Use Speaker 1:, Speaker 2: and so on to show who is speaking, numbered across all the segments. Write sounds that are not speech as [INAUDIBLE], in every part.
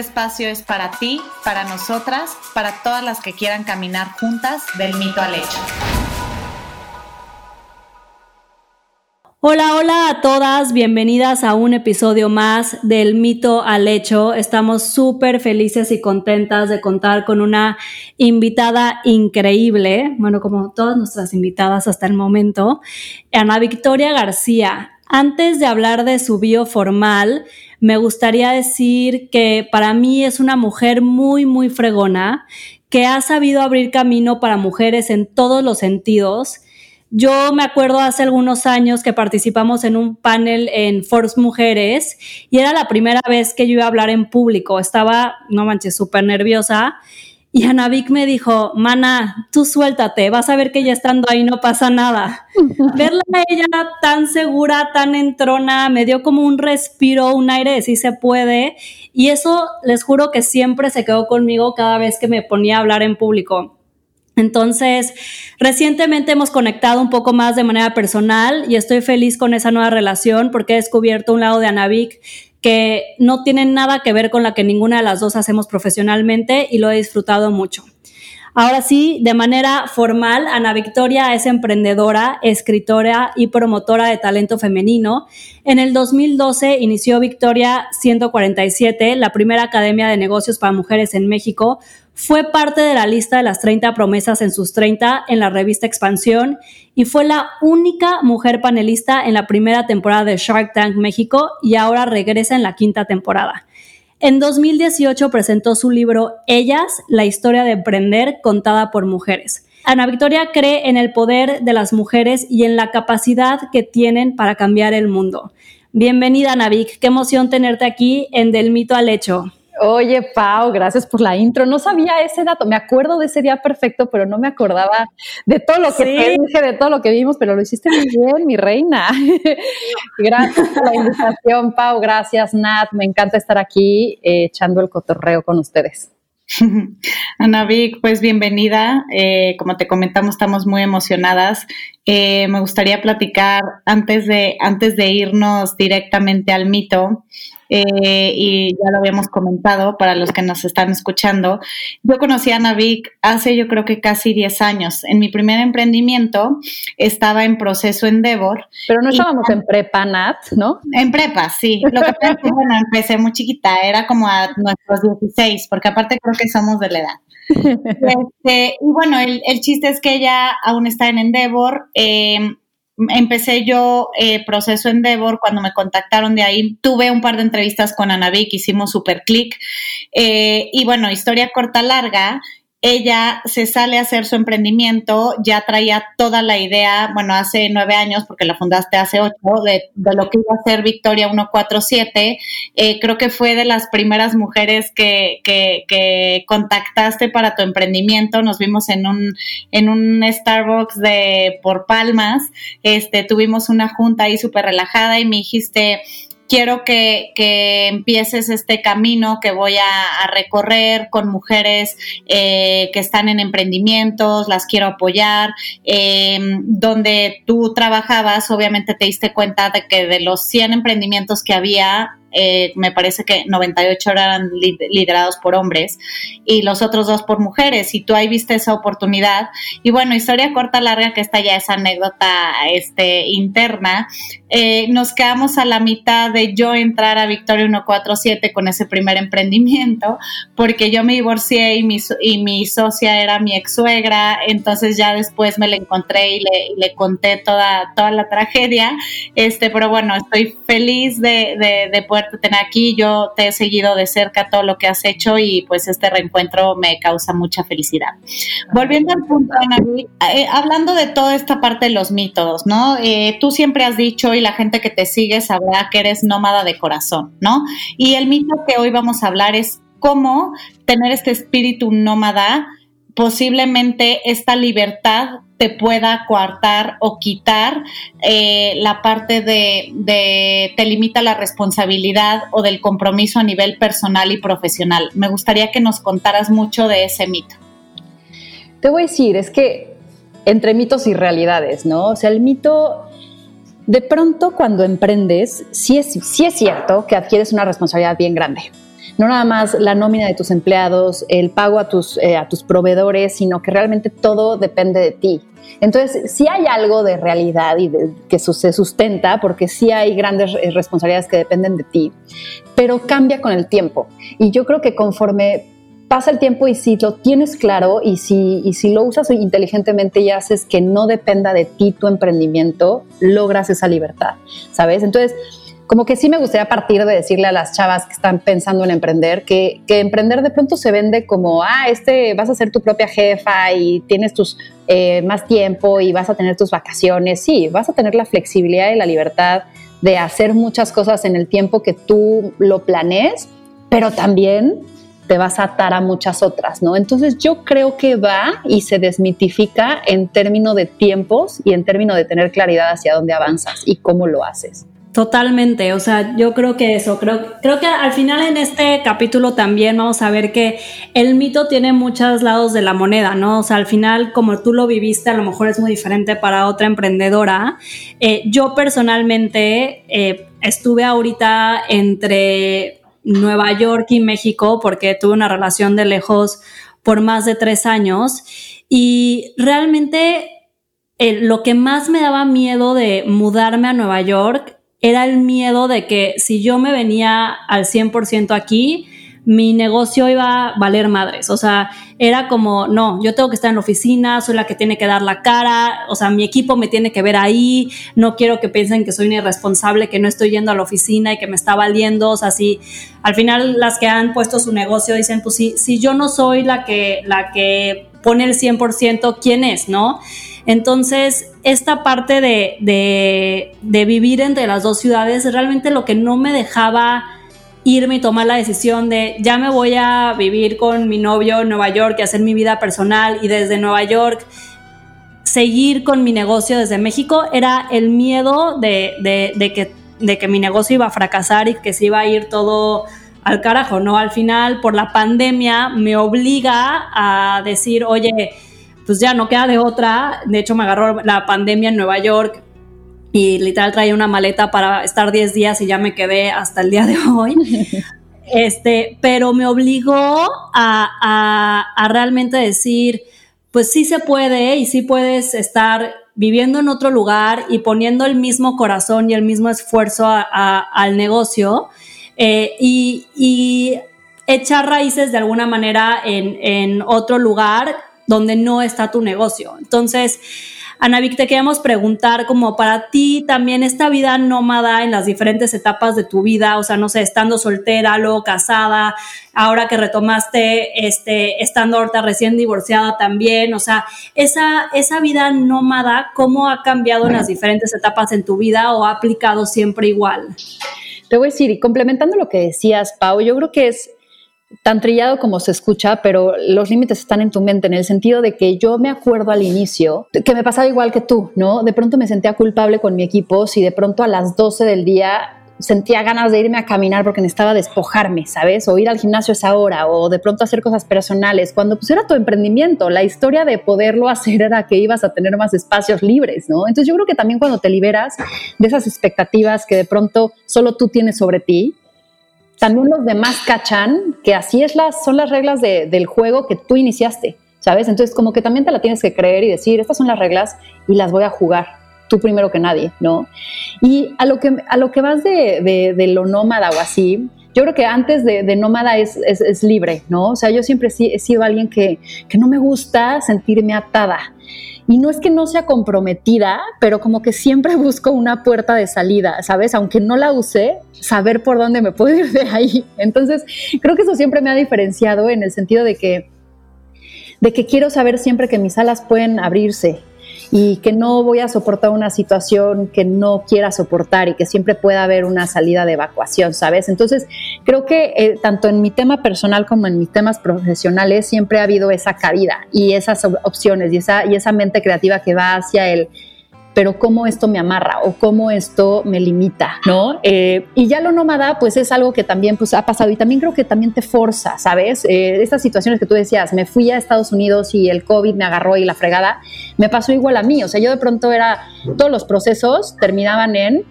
Speaker 1: espacio es para ti, para nosotras, para todas las que quieran caminar juntas del mito al hecho.
Speaker 2: Hola, hola a todas, bienvenidas a un episodio más del mito al hecho. Estamos súper felices y contentas de contar con una invitada increíble, bueno, como todas nuestras invitadas hasta el momento, Ana Victoria García. Antes de hablar de su bio formal, me gustaría decir que para mí es una mujer muy, muy fregona, que ha sabido abrir camino para mujeres en todos los sentidos. Yo me acuerdo hace algunos años que participamos en un panel en Force Mujeres y era la primera vez que yo iba a hablar en público. Estaba, no manches, súper nerviosa y Anavik me dijo, Mana, tú suéltate, vas a ver que ya estando ahí no pasa nada. [LAUGHS] Verla a ella tan segura, tan entrona, me dio como un respiro, un aire de sí se puede. Y eso les juro que siempre se quedó conmigo cada vez que me ponía a hablar en público. Entonces, recientemente hemos conectado un poco más de manera personal y estoy feliz con esa nueva relación porque he descubierto un lado de Anavik que no tienen nada que ver con la que ninguna de las dos hacemos profesionalmente y lo he disfrutado mucho. Ahora sí, de manera formal, Ana Victoria es emprendedora, escritora y promotora de talento femenino. En el 2012 inició Victoria 147, la primera academia de negocios para mujeres en México, fue parte de la lista de las 30 promesas en sus 30 en la revista Expansión y fue la única mujer panelista en la primera temporada de Shark Tank México y ahora regresa en la quinta temporada. En 2018 presentó su libro Ellas, la historia de emprender contada por mujeres. Ana Victoria cree en el poder de las mujeres y en la capacidad que tienen para cambiar el mundo. Bienvenida, Ana Vic. Qué emoción tenerte aquí en Del Mito al Hecho.
Speaker 3: Oye, Pau, gracias por la intro. No sabía ese dato. Me acuerdo de ese día perfecto, pero no me acordaba de todo lo que dije, de todo lo que vimos, pero lo hiciste muy bien, mi reina. [LAUGHS] gracias por la invitación, Pau. Gracias, Nat. Me encanta estar aquí eh, echando el cotorreo con ustedes. [LAUGHS]
Speaker 1: Ana Vic, pues bienvenida. Eh, como te comentamos, estamos muy emocionadas. Eh, me gustaría platicar antes de, antes de irnos directamente al mito. Eh, y ya lo habíamos comentado para los que nos están escuchando. Yo conocí a Navik hace yo creo que casi 10 años. En mi primer emprendimiento estaba en proceso Endeavor.
Speaker 3: Pero no estábamos en prepa, Nat, ¿no?
Speaker 1: En prepa, sí. Lo que pasa es que, [LAUGHS] bueno, empecé muy chiquita, era como a nuestros 16, porque aparte creo que somos de la edad. [LAUGHS] Este, y bueno, el, el, chiste es que ella aún está en Endeavor. Eh, empecé yo eh, proceso Endeavor, cuando me contactaron de ahí, tuve un par de entrevistas con Anavik, hicimos super click. Eh, y bueno, historia corta, larga, ella se sale a hacer su emprendimiento, ya traía toda la idea, bueno, hace nueve años, porque la fundaste hace ocho, de, lo que iba a ser Victoria 147. Eh, creo que fue de las primeras mujeres que, que, que, contactaste para tu emprendimiento. Nos vimos en un, en un Starbucks de por Palmas. Este, tuvimos una junta ahí súper relajada y me dijiste, quiero que, empieces este camino que voy a, recorrer con mujeres eh, que están en emprendimientos, las quiero apoyar. Em, donde tú trabajabas, obviamente te diste cuenta de que de los 100 emprendimientos que había, eh, me parece que 98 eran liderados por hombres y los otros dos por mujeres y tú ahí viste esa oportunidad. Y bueno, historia corta, larga, que esta ya es anécdota este, interna, eh, nos quedamos a la mitad de yo entrar a Victoria 147 con ese primer emprendimiento porque yo me divorcié y mi, y mi socia era mi ex suegra, entonces ya después me la encontré y le, le conté toda, toda la tragedia, este, pero bueno, estoy feliz de, de, de poder tener aquí. Yo te he seguido de cerca todo lo que has hecho y pues este reencuentro me causa mucha felicidad. Volviendo al punto, Ana, eh, hablando de toda esta parte de los mitos, ¿no? Eh, tú siempre has dicho y la gente que te sigue sabrá que eres nómada de corazón, ¿no? Y el mito que hoy vamos a hablar es cómo tener este espíritu nómada, posiblemente esta libertad te pueda coartar o quitar eh, la parte de, de, te limita la responsabilidad o del compromiso a nivel personal y profesional. Me gustaría que nos contaras mucho de ese mito.
Speaker 3: Te voy a decir, es que entre mitos y realidades, ¿no? O sea, el mito, de pronto cuando emprendes, sí es, sí es cierto que adquieres una responsabilidad bien grande no nada más la nómina de tus empleados, el pago a tus, eh, a tus proveedores, sino que realmente todo depende de ti. Entonces, sí hay algo de realidad y que se sustenta, porque sí hay grandes eh, responsabilidades que dependen de ti, pero cambia con el tiempo. Y yo creo que conforme pasa el tiempo y si lo tienes claro y si, y si lo usas inteligentemente y haces que no dependa de ti tu emprendimiento, logras esa libertad, ¿sabes? Entonces, como que sí me gustaría partir de decirle a las chavas que están pensando en emprender que, emprender de pronto se vende como, ah, este vas a ser tu propia jefa y tienes tus eh, más tiempo y vas a tener tus vacaciones. Sí, vas a tener la flexibilidad y la libertad de hacer muchas cosas en el tiempo que tú lo planees, pero también te vas a atar a muchas otras, ¿no? Entonces yo creo que va y se desmitifica en términos de tiempos y en términos de tener claridad hacia dónde avanzas y cómo lo haces.
Speaker 2: Totalmente, o sea, yo creo que eso, creo, creo que al final en este capítulo también vamos a ver que el mito tiene muchos lados de la moneda, ¿no? O sea, al final, como tú lo viviste, a lo mejor es muy diferente para otra emprendedora. Eh, yo personalmente eh, estuve ahorita entre Nueva York y México porque tuve una relación de lejos por más de tres años y realmente eh, lo que más me daba miedo de mudarme a Nueva York era el miedo de que si yo me venía al 100% aquí, mi negocio iba a valer madres. O sea, era como, no, yo tengo que estar en la oficina, soy la que tiene que dar la cara, o sea, mi equipo me tiene que ver ahí, no quiero que piensen que soy una irresponsable, que no estoy yendo a la oficina y que me está valiendo. O sea, si al final las que han puesto su negocio dicen, pues si, si yo no soy la que, la que pone el 100%, ¿quién es? ¿No? Entonces, esta parte de, vivir entre las dos ciudades es realmente lo que no me dejaba irme y tomar la decisión de ya me voy a vivir con mi novio en Nueva York y hacer mi vida personal y desde Nueva York seguir con mi negocio desde México era el miedo de, que, de que mi negocio iba a fracasar y que se iba a ir todo al carajo, ¿no? Al final, por la pandemia, me obliga a decir, oye, pues ya no queda de otra. De hecho, me agarró la pandemia en Nueva York y literal traía una maleta para estar 10 días y ya me quedé hasta el día de hoy. [LAUGHS] Este, pero me obligó a, a, realmente decir, pues sí se puede y sí puedes estar viviendo en otro lugar y poniendo el mismo corazón y el mismo esfuerzo al negocio eh, y, y, echar raíces de alguna manera en, en otro lugar donde no está tu negocio. Entonces, Vic, te queríamos preguntar como para ti también esta vida nómada en las diferentes etapas de tu vida, o sea, no sé, estando soltera, luego casada, ahora que retomaste, este, estando ahorita recién divorciada también, o sea, esa, esa vida nómada, ¿cómo ha cambiado en las diferentes etapas en tu vida o ha aplicado siempre igual?
Speaker 3: Te voy a decir, y complementando lo que decías, Pau, yo creo que es tan trillado como se escucha, pero los límites están en tu mente, en el sentido de que yo me acuerdo al inicio que me pasaba igual que tú, ¿no? De pronto me sentía culpable con mi equipo si de pronto a las 12 del día sentía ganas de irme a caminar porque necesitaba despojarme, ¿sabes? O ir al gimnasio esa hora, o de pronto hacer cosas personales, cuando pues era tu emprendimiento, la historia de poderlo hacer era que ibas a tener más espacios libres, ¿no? Entonces yo creo que también cuando te liberas de esas expectativas que de pronto solo tú tienes sobre ti, también los demás cachan que así es las, son las reglas del juego que tú iniciaste, ¿sabes? Entonces como que también te la tienes que creer y decir, estas son las reglas y las voy a jugar, tú primero que nadie, ¿no? Y a lo que, a lo que vas de, de, lo nómada o así, yo creo que antes de, nómada es, es, libre, ¿no? O sea, yo siempre he sido alguien que, que no me gusta sentirme atada. Y no es que no sea comprometida, pero como que siempre [LAUGHS] busco una puerta de salida, ¿sabes? Aunque no la use, saber por dónde me puedo ir de ahí. Entonces, creo que eso siempre me ha diferenciado en el sentido de que, de que quiero saber siempre que mis alas pueden abrirse y que no voy a soportar una situación que no quiera soportar y que siempre pueda haber una salida de evacuación, ¿sabes? Entonces, creo que eh, tanto en mi tema personal como en mis temas profesionales siempre ha habido esa cabida y esas opciones y esa, y esa mente creativa que va hacia el pero cómo esto me amarra o cómo esto me limita, ¿no? Eh, y ya lo nómada, pues es algo que también pues, ha pasado y también creo que también te forza, ¿sabes? Eh, estas situaciones que tú decías, me fui a Estados Unidos y el COVID me agarró y la fregada, me pasó igual a mí, o sea, yo de pronto era, todos los procesos terminaban en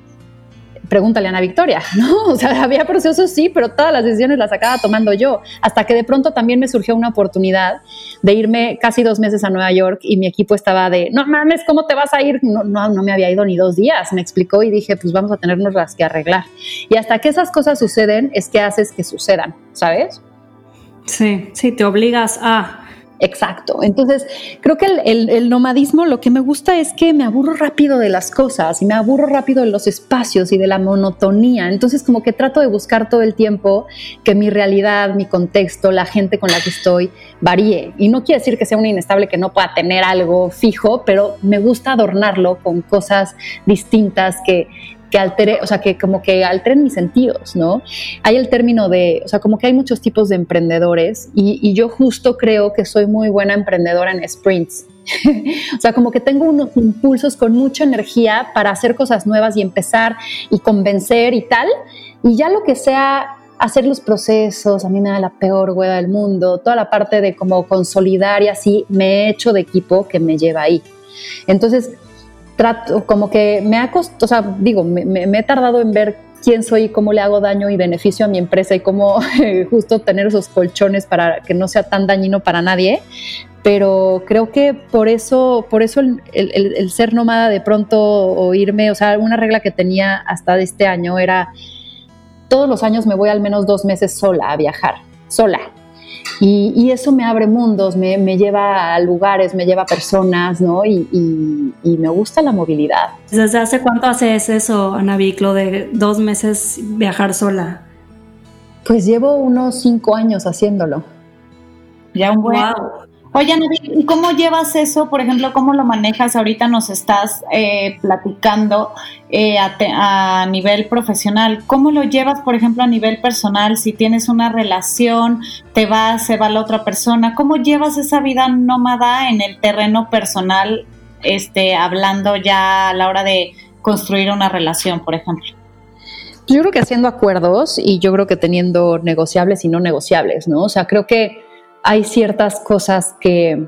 Speaker 3: pregúntale a Ana Victoria, [LAUGHS] ¿no? O sea, había procesos, sí, pero todas las decisiones las acaba tomando yo, hasta que de pronto también me surgió una oportunidad de irme casi dos meses a Nueva York y mi equipo estaba de, no mames, ¿cómo te vas a ir? No, no, no me había ido ni dos días, me explicó y dije, pues vamos a tenernos las que arreglar. Y hasta que esas cosas suceden es que haces que sucedan, ¿sabes?
Speaker 2: Sí, sí, te obligas a
Speaker 3: Exacto. Entonces, creo que el, nomadismo lo que me gusta es que me aburro rápido de las cosas y me aburro rápido de los espacios y de la monotonía. Entonces, como que trato de buscar todo el tiempo que mi realidad, mi contexto, la gente con la que estoy varíe. Y no quiere decir que sea un inestable que no pueda tener algo fijo, pero me gusta adornarlo con cosas distintas que, que altere, o sea, que como que alteren mis sentidos, ¿no? Hay el término de, o sea, como que hay muchos tipos de emprendedores y, yo justo creo que soy muy buena emprendedora en sprints. [LAUGHS] o sea, como que tengo unos impulsos con mucha energía para hacer cosas nuevas y empezar y convencer y tal. Y ya lo que sea hacer los procesos, a mí me da la peor hueá del mundo, toda la parte de como consolidar y así, me he hecho de equipo que me lleva ahí. Entonces, trato, como que me ha costado, o sea, digo, me, he tardado en ver quién soy y cómo le hago daño y beneficio a mi empresa y cómo [LAUGHS] justo tener esos colchones para que no sea tan dañino para nadie. Pero creo que por eso, por eso el, ser nómada de pronto o irme, o sea, una regla que tenía hasta este año era todos los años me voy al menos dos meses sola a viajar, sola. Y, eso me abre mundos, me, lleva a lugares, me lleva a personas, ¿no? Y, me gusta la movilidad.
Speaker 2: ¿Desde hace cuánto haces eso, Ana lo de dos meses viajar sola?
Speaker 3: Pues llevo unos cinco años haciéndolo.
Speaker 1: Ya un buen... Oye, ¿y cómo llevas eso? Por ejemplo, ¿cómo lo manejas? Ahorita nos estás eh, platicando eh, a, nivel profesional. ¿Cómo lo llevas, por ejemplo, a nivel personal? Si tienes una relación, te vas, se va la otra persona. ¿Cómo llevas esa vida nómada en el terreno personal, este, hablando ya a la hora de construir una relación, por ejemplo?
Speaker 3: Yo creo que haciendo acuerdos y yo creo que teniendo negociables y no negociables, ¿no? O sea, creo que hay ciertas cosas que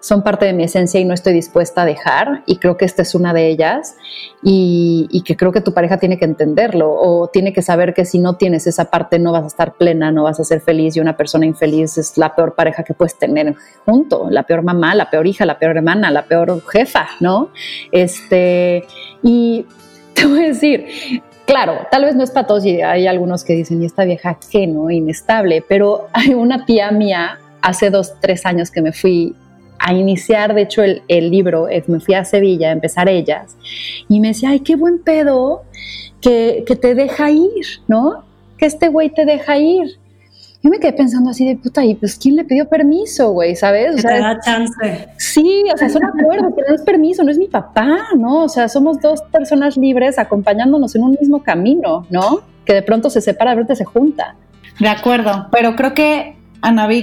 Speaker 3: son parte de mi esencia y no estoy dispuesta a dejar y creo que esta es una de ellas y, que creo que tu pareja tiene que entenderlo o tiene que saber que si no tienes esa parte no vas a estar plena, no vas a ser feliz y una persona infeliz es la peor pareja que puedes tener junto, la peor mamá, la peor hija, la peor hermana, la peor jefa, ¿no? Este, y [LAUGHS] te voy a decir, Claro, tal vez no es para todos y hay algunos que dicen, ¿y esta vieja qué, no? Inestable, pero [LAUGHS] hay una tía mía hace dos, tres años que me fui a iniciar, de hecho, el, libro, me fui a Sevilla a empezar ellas, y me decía, ay, qué buen pedo que, que te deja ir, ¿no? Que este güey te deja ir. Yo me quedé pensando así de puta, y pues ¿quién le pidió permiso, güey? ¿Sabes?
Speaker 2: O sea, te da chance.
Speaker 3: Sí, o sea, son acuerdos, pero no es permiso, no es mi papá, ¿no? O sea, somos dos personas libres acompañándonos en un mismo camino, ¿no? Que de pronto se separa, de repente se junta.
Speaker 1: De acuerdo, pero creo que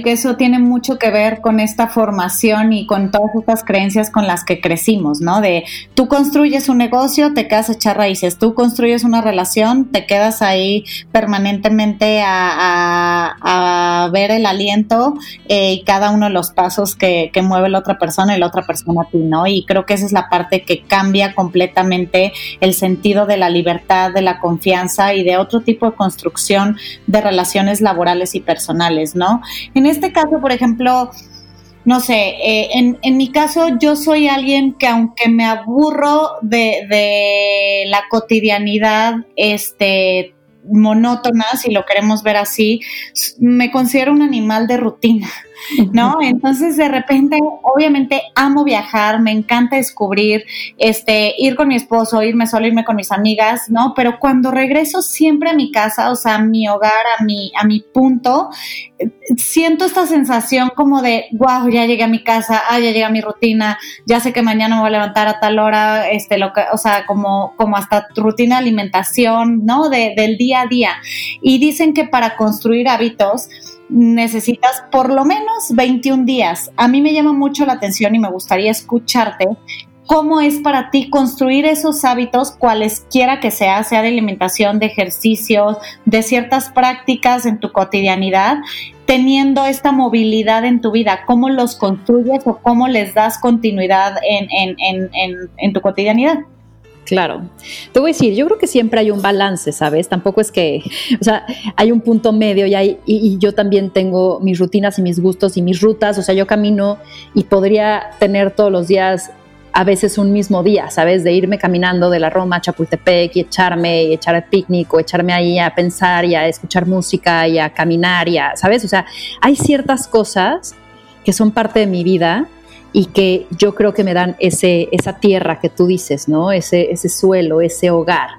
Speaker 1: que eso tiene mucho que ver con esta formación y con todas estas creencias con las que crecimos, ¿no? De tú construyes un negocio, te quedas a echar raíces, tú construyes una relación, te quedas ahí permanentemente a, a, ver el aliento eh, y cada uno de los pasos que, que mueve la otra persona y la otra persona a ti, ¿no? Y creo que esa es la parte que cambia completamente el sentido de la libertad, de la confianza y de otro tipo de construcción de relaciones laborales y personales, ¿no? En este caso, por ejemplo, no sé, eh, en, mi caso yo soy alguien que aunque me aburro de, la cotidianidad, este monótona, si lo queremos ver así, me considero un animal de rutina. ¿No? Entonces de repente, obviamente amo viajar, me encanta descubrir, este, ir con mi esposo, irme solo, irme con mis amigas, ¿no? Pero cuando regreso siempre a mi casa, o sea, a mi hogar, a mi, a mi punto, siento esta sensación como de, wow, ya llegué a mi casa, ah, ya llegué a mi rutina, ya sé que mañana me voy a levantar a tal hora, este, lo que, o sea, como, como hasta rutina de alimentación, ¿no? De, del día a día. Y dicen que para construir hábitos, necesitas por lo menos 21 días. A mí me llama mucho la atención y me gustaría escucharte cómo es para ti construir esos hábitos, cualesquiera que sea, sea de alimentación, de ejercicios, de ciertas prácticas en tu cotidianidad, teniendo esta movilidad en tu vida, cómo los construyes o cómo les das continuidad en, en, en, en tu cotidianidad.
Speaker 3: Claro. Te voy a decir, yo creo que siempre hay un balance, ¿sabes? Tampoco es que, o sea, hay un punto medio y, hay, y, yo también tengo mis rutinas y mis gustos y mis rutas, o sea, yo camino y podría tener todos los días a veces un mismo día, ¿sabes? De irme caminando de la Roma a Chapultepec y echarme y echar el picnic o echarme ahí a pensar y a escuchar música y a caminar y a, ¿sabes? O sea, hay ciertas cosas que son parte de mi vida y que yo creo que me dan ese, esa tierra que tú dices, ¿no? Ese, ese suelo, ese hogar.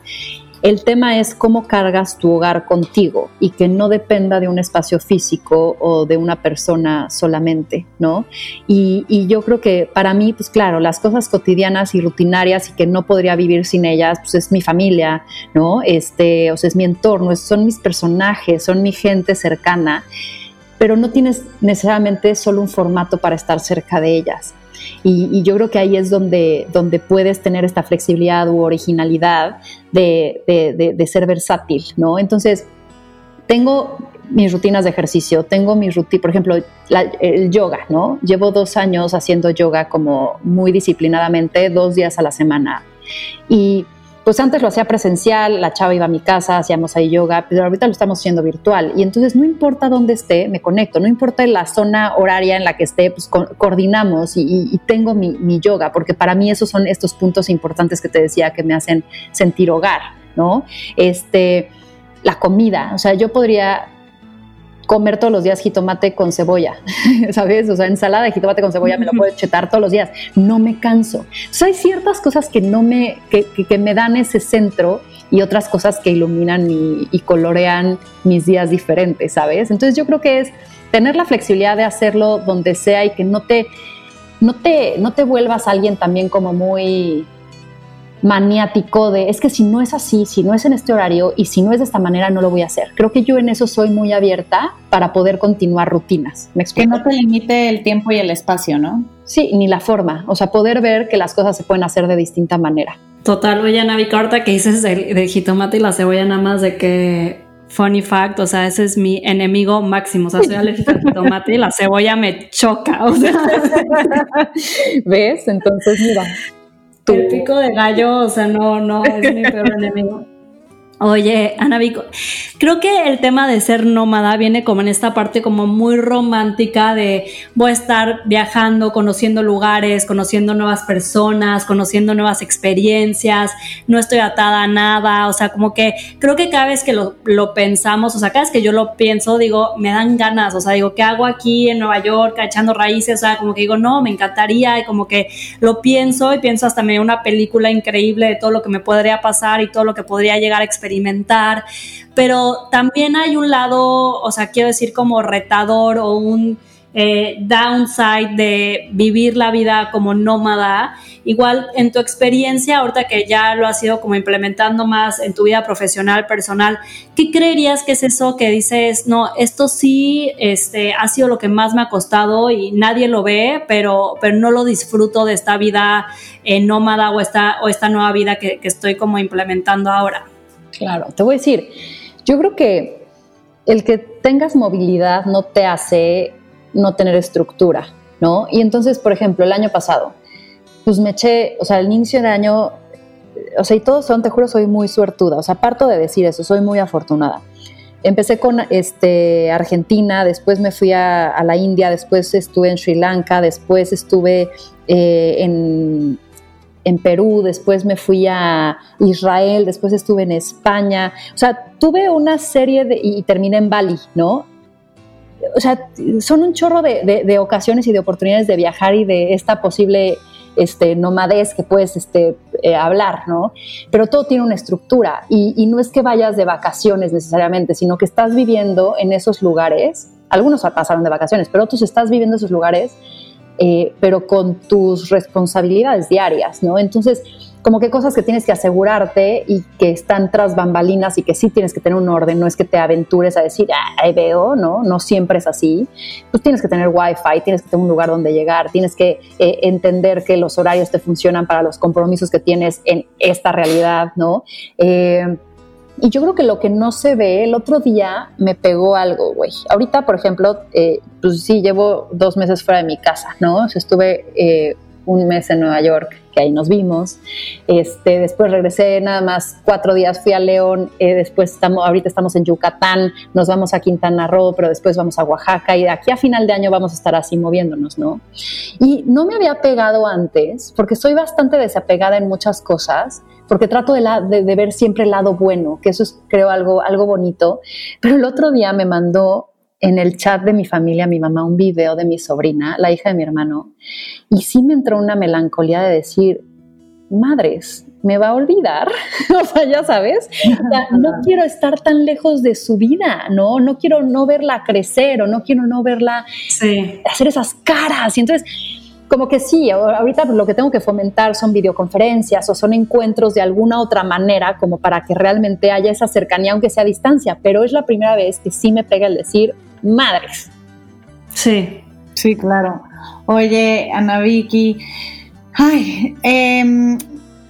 Speaker 3: El tema es cómo cargas tu hogar contigo y que no dependa de un espacio físico o de una persona solamente, ¿no? Y, y, yo creo que para mí, pues claro, las cosas cotidianas y rutinarias y que no podría vivir sin ellas, pues es mi familia, ¿no? Este, o sea, es mi entorno, son mis personajes, son mi gente cercana pero no tienes necesariamente solo un formato para estar cerca de ellas. Y, yo creo que ahí es donde, donde puedes tener esta flexibilidad u originalidad de, de, ser versátil, ¿no? Entonces, tengo mis rutinas de ejercicio, tengo mi rutina, por ejemplo, el yoga, ¿no? Llevo dos años haciendo yoga como muy disciplinadamente, dos días a la semana. Y pues antes lo hacía presencial, la chava iba a mi casa, hacíamos ahí yoga, pero ahorita lo estamos haciendo virtual. Y entonces no importa dónde esté, me conecto, no importa la zona horaria en la que esté, pues coordinamos y, tengo mi, mi, yoga, porque para mí esos son estos puntos importantes que te decía que me hacen sentir hogar, ¿no? Este, la comida, o sea, yo podría comer todos los días jitomate con cebolla, [LAUGHS] ¿sabes? O sea, ensalada de jitomate con cebolla me lo puedo chetar todos los días, no me canso. Entonces hay ciertas cosas que no me, que, que, me dan ese centro y otras cosas que iluminan y colorean mis días diferentes, ¿sabes? Entonces yo creo que es tener la flexibilidad de hacerlo donde sea y que no te, no te, no te vuelvas alguien también como muy maniático de es que si no es así, si no es en este horario y si no es de esta manera, no lo voy a hacer. Creo que yo en eso soy muy abierta para poder continuar rutinas.
Speaker 1: ¿Me que no te limite el tiempo y el espacio, ¿no?
Speaker 3: Sí, ni la forma. O sea, poder ver que las cosas se pueden hacer de distinta manera.
Speaker 2: Total, oye, Navi, ahorita que dices del, jitomate y la cebolla, nada más de que funny fact, o sea, ese es mi enemigo máximo. O sea, soy alérgica al jitomate y la cebolla me choca. O sea. [LAUGHS]
Speaker 3: ¿Ves? Entonces, mira,
Speaker 2: el pico de gallo, o sea, no, no, es mi peor enemigo. Oye, Ana Vico, creo que el tema de ser nómada viene como en esta parte como muy romántica de voy a estar viajando, conociendo lugares, conociendo nuevas personas, conociendo nuevas experiencias, no estoy atada a nada, o sea, como que creo que cada vez que lo, pensamos, o sea, cada vez que yo lo pienso, digo, me dan ganas, o sea, digo, ¿qué hago aquí en Nueva York echando raíces? O sea, como que digo, no, me encantaría y como que lo pienso y pienso hasta me una película increíble de todo lo que me podría pasar y todo lo que podría llegar a experimentar experimentar, pero también hay un lado, o sea, quiero decir como retador o un eh, downside de vivir la vida como nómada. Igual en tu experiencia, ahorita que ya lo has ido como implementando más en tu vida profesional, personal, ¿qué creerías que es eso que dices, no, esto sí este, ha sido lo que más me ha costado y nadie lo ve, pero, pero no lo disfruto de esta vida eh, nómada o esta, o esta nueva vida que, que estoy como implementando ahora?
Speaker 3: Claro, te voy a decir, yo creo que el que tengas movilidad no te hace no tener estructura, ¿no? Y entonces, por ejemplo, el año pasado, pues me eché, o sea, el inicio de año, o sea, y todos son, te juro, soy muy suertuda, o sea, parto de decir eso, soy muy afortunada. Empecé con este, Argentina, después me fui a, la India, después estuve en Sri Lanka, después estuve eh, en en Perú, después me fui a Israel, después estuve en España. O sea, tuve una serie de, y terminé en Bali, ¿no? o sea, son un chorro de, ocasiones y de oportunidades de viajar y de esta posible este, nomadez que puedes este, eh, hablar, ¿no? Pero todo tiene una estructura y, y, no es que vayas de vacaciones necesariamente, sino que estás viviendo en esos lugares. Algunos pasaron de vacaciones, pero otros estás viviendo en esos lugares eh, pero con tus responsabilidades diarias, ¿no? Entonces, como que cosas que tienes que asegurarte y que están tras bambalinas y que sí tienes que tener un orden, no es que te aventures a decir, ah, ahí veo, ¿no? No siempre es así. Pues tienes que tener wifi, tienes que tener un lugar donde llegar, tienes que eh, entender que los horarios te funcionan para los compromisos que tienes en esta realidad, ¿no? Eh, y yo creo que lo que no se ve, el otro día me pegó algo, güey. Ahorita, por ejemplo, eh, pues sí, llevo dos meses fuera de mi casa, ¿no? estuve eh, un mes en Nueva York, que ahí nos vimos. Este, después regresé nada más cuatro días, fui a León, eh, después estamos, ahorita estamos en Yucatán, nos vamos a Quintana Roo, pero después vamos a Oaxaca y aquí a final de año vamos a estar así moviéndonos, ¿no? Y no me había pegado antes, porque soy bastante desapegada en muchas cosas, porque trato de, de, ver siempre el lado bueno, que eso es creo algo, algo bonito. Pero el otro día me mandó en el chat de mi familia, mi mamá, un video de mi sobrina, la hija de mi hermano, y sí me entró una melancolía de decir, madres, me va a olvidar, [LAUGHS] o sea, ya sabes, [LAUGHS] no quiero estar tan lejos de su vida, ¿no? No quiero no verla crecer o no quiero no verla hacer esas caras. Y entonces como que sí, ahorita lo que tengo que fomentar son videoconferencias o son encuentros de alguna otra manera como para que realmente haya esa cercanía aunque sea a distancia, pero es la primera vez que sí me pega el decir madres.
Speaker 1: Sí, sí, claro. Oye, Ana Vicky, ay, em,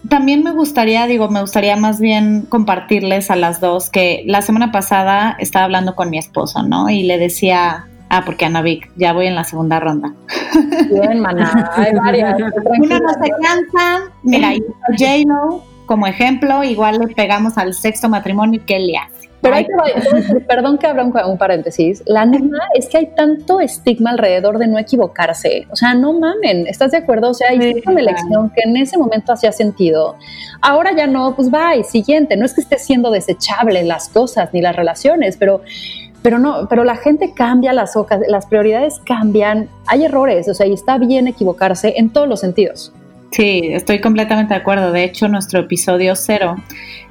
Speaker 1: también me gustaría, digo, me gustaría más bien compartirles a las dos que la semana pasada estaba hablando con mi esposo, ¿no? Y le decía, Ah, porque Ana Vic, ya voy en la segunda ronda.
Speaker 3: Bien, maná, hay varias. [LAUGHS]
Speaker 1: Una no se cansa. Mira, J-Lo como ejemplo, igual le pegamos al sexto matrimonio que le hace.
Speaker 3: Pero hay que, perdón que abra un, paréntesis, la neta es que hay tanto estigma alrededor de no equivocarse, o sea, no mamen, ¿estás de acuerdo? O sea, hay una elección que en ese momento hacía sentido, ahora ya no, pues va, y siguiente, no es que esté siendo desechable las cosas ni las relaciones, pero pero no, pero la gente cambia las las prioridades cambian, hay errores, o sea, y está bien equivocarse en todos los sentidos.
Speaker 1: Sí, estoy completamente de acuerdo. De hecho, nuestro episodio cero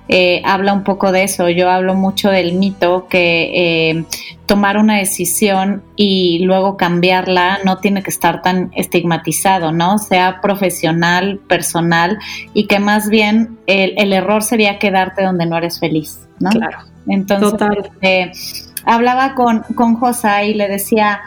Speaker 1: eh, habla un poco de eso. Yo hablo mucho del mito que eh, tomar una decisión y luego cambiarla no tiene que estar tan estigmatizado, ¿no? Sea profesional, personal y que más bien el, error sería quedarte donde no eres feliz, ¿no?
Speaker 3: Claro.
Speaker 1: Entonces, Total. Eh, hablaba con, con Josa y le decía,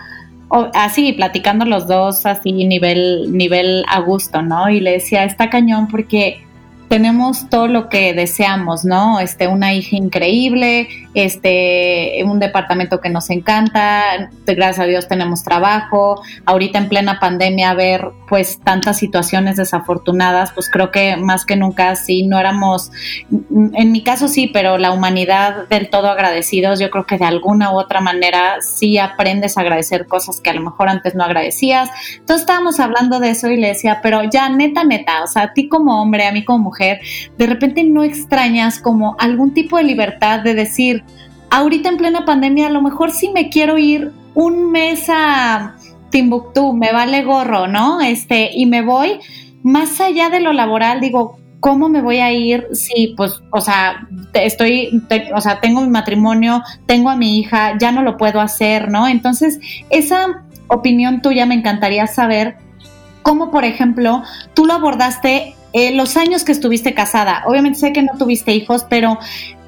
Speaker 1: así, platicando los dos, así, nivel, nivel a gusto, ¿no? Y le decía, está cañón porque tenemos todo lo que deseamos, ¿no? Este, una hija increíble, este, un departamento que nos encanta, gracias a Dios tenemos trabajo, ahorita en plena pandemia ver pues tantas situaciones desafortunadas, pues creo que más que nunca sí, no éramos, en mi caso sí, pero la humanidad del todo agradecidos, yo creo que de alguna u otra manera sí aprendes a agradecer cosas que a lo mejor antes no agradecías. Entonces estábamos hablando de eso y le decía, pero ya neta, neta, o sea, a ti como hombre, a mí como mujer, de repente no extrañas como algún tipo de libertad de decir, ahorita en plena pandemia a lo mejor sí me quiero ir un mes a Timbuktu, me vale gorro, ¿no? Este, y me voy más allá de lo laboral, digo, ¿cómo me voy a ir si, pues, o sea, estoy, o sea, tengo mi matrimonio, tengo a mi hija, ya no lo puedo hacer, ¿no? Entonces, esa opinión tuya me encantaría saber cómo, por ejemplo, tú lo abordaste eh, los años que estuviste casada, obviamente sé que no tuviste hijos, pero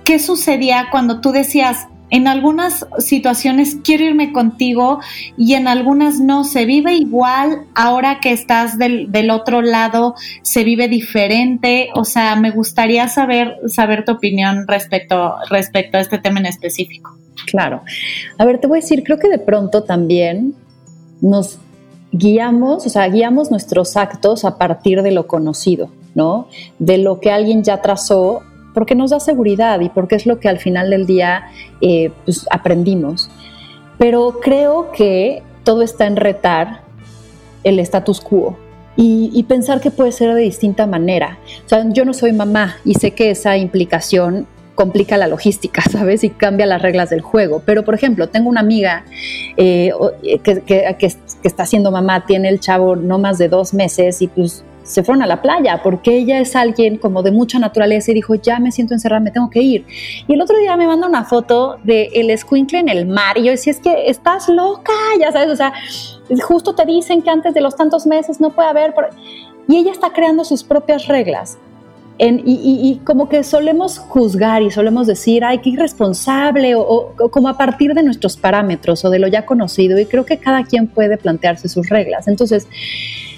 Speaker 1: ¿qué sucedía cuando tú decías, en algunas situaciones quiero irme contigo y en algunas no. ¿Se vive igual ahora que estás del, del, otro lado? ¿Se vive diferente? O sea, me gustaría saber, saber tu opinión respecto, respecto a este tema en específico.
Speaker 3: Claro. A ver, te voy a decir, creo que de pronto también nos guiamos, o sea, guiamos nuestros actos a partir de lo conocido, ¿no? De lo que alguien ya trazó, porque nos da seguridad y porque es lo que al final del día eh, pues, aprendimos. Pero creo que todo está en retar el status quo y, y, pensar que puede ser de distinta manera. O sea, yo no soy mamá y sé que esa implicación complica la logística, [LAUGHS] ¿sabes? Y cambia las reglas del juego. Pero, por ejemplo, tengo una amiga eh, que, que, que, está siendo mamá, tiene el chavo no más de dos meses y pues se fueron a la playa porque ella es alguien como de mucha naturaleza y dijo, ya me siento encerrada, me tengo que ir. Y el otro día me manda una foto de el escuincle en el mar y yo decía, es que estás loca, ya sabes, o sea, justo te dicen que antes de los tantos meses no puede haber... Y ella está creando sus propias reglas. Y, como que solemos juzgar y solemos decir, ay, qué irresponsable, o, como a partir de nuestros parámetros o de lo ya conocido, y creo que cada quien puede plantearse sus reglas. Entonces,